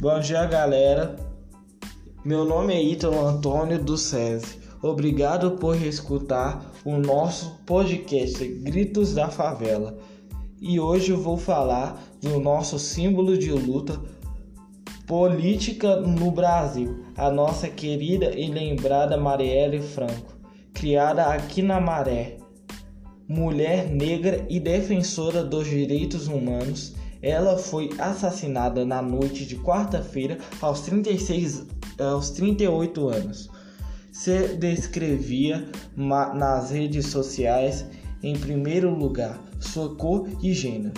Bom dia, galera. Meu nome é Ítalo Antônio do SESI. Obrigado por escutar o nosso podcast Gritos da Favela. E hoje eu vou falar do nosso símbolo de luta política no Brasil, a nossa querida e lembrada Marielle Franco, criada aqui na Maré. Mulher negra e defensora dos direitos humanos, ela foi assassinada na noite de quarta-feira aos 36 aos 38 anos. Se descrevia nas redes sociais em primeiro lugar sua cor e gênero,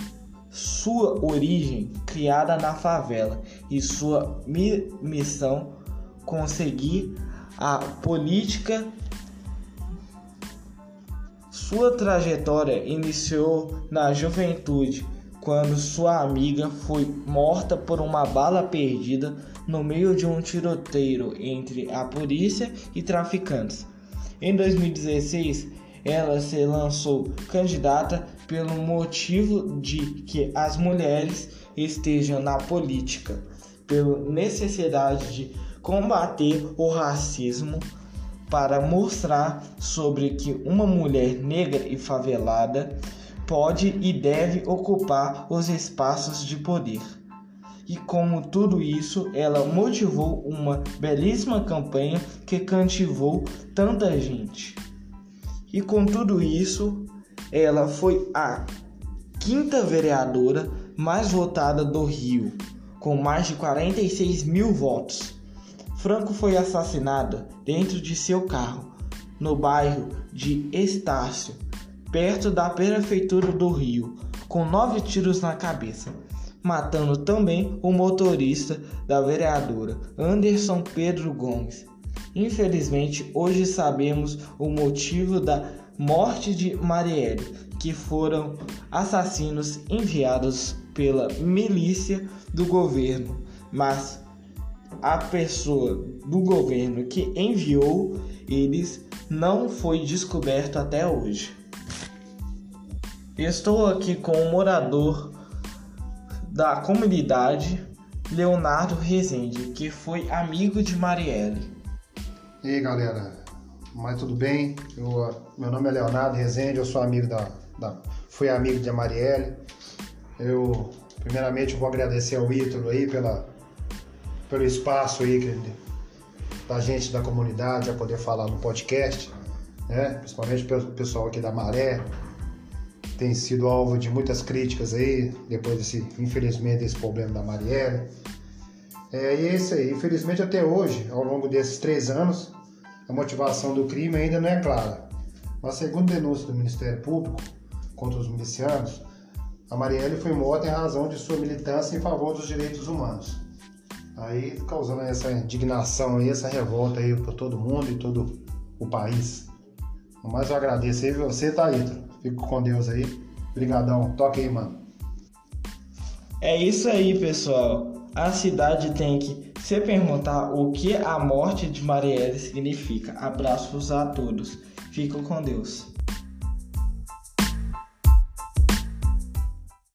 sua origem criada na favela e sua mi missão conseguir a política sua trajetória iniciou na juventude, quando sua amiga foi morta por uma bala perdida no meio de um tiroteio entre a polícia e traficantes. Em 2016, ela se lançou candidata pelo motivo de que as mulheres estejam na política, pela necessidade de combater o racismo para mostrar sobre que uma mulher negra e favelada pode e deve ocupar os espaços de poder. E como tudo isso, ela motivou uma belíssima campanha que cantivou tanta gente. E com tudo isso, ela foi a quinta vereadora mais votada do Rio, com mais de 46 mil votos. Franco foi assassinada dentro de seu carro, no bairro de Estácio, perto da prefeitura do Rio, com nove tiros na cabeça, matando também o motorista da vereadora Anderson Pedro Gomes. Infelizmente, hoje sabemos o motivo da morte de Marielle, que foram assassinos enviados pela milícia do governo, mas a pessoa do governo que enviou eles não foi descoberto até hoje. Estou aqui com o um morador da comunidade, Leonardo Rezende, que foi amigo de Marielle. E aí galera, mas tudo bem? Eu, meu nome é Leonardo Rezende, eu sou amigo da, da fui amigo de Marielle. Eu primeiramente vou agradecer ao Ítalo aí pela pelo espaço aí que, da gente da comunidade a poder falar no podcast, né? principalmente pelo pessoal aqui da Maré, tem sido alvo de muitas críticas aí, depois desse, infelizmente, desse problema da Marielle. É, e é isso aí, infelizmente até hoje, ao longo desses três anos, a motivação do crime ainda não é clara. Mas segundo denúncia do Ministério Público contra os milicianos, a Marielle foi morta em razão de sua militância em favor dos direitos humanos. Aí causando essa indignação aí, essa revolta aí para todo mundo e todo o país. Mas eu agradeço aí você, Thaíto. Fico com Deus aí. Obrigadão. Toque aí, mano. É isso aí, pessoal. A cidade tem que se perguntar o que a morte de Marielle significa. Abraços a todos. Fico com Deus.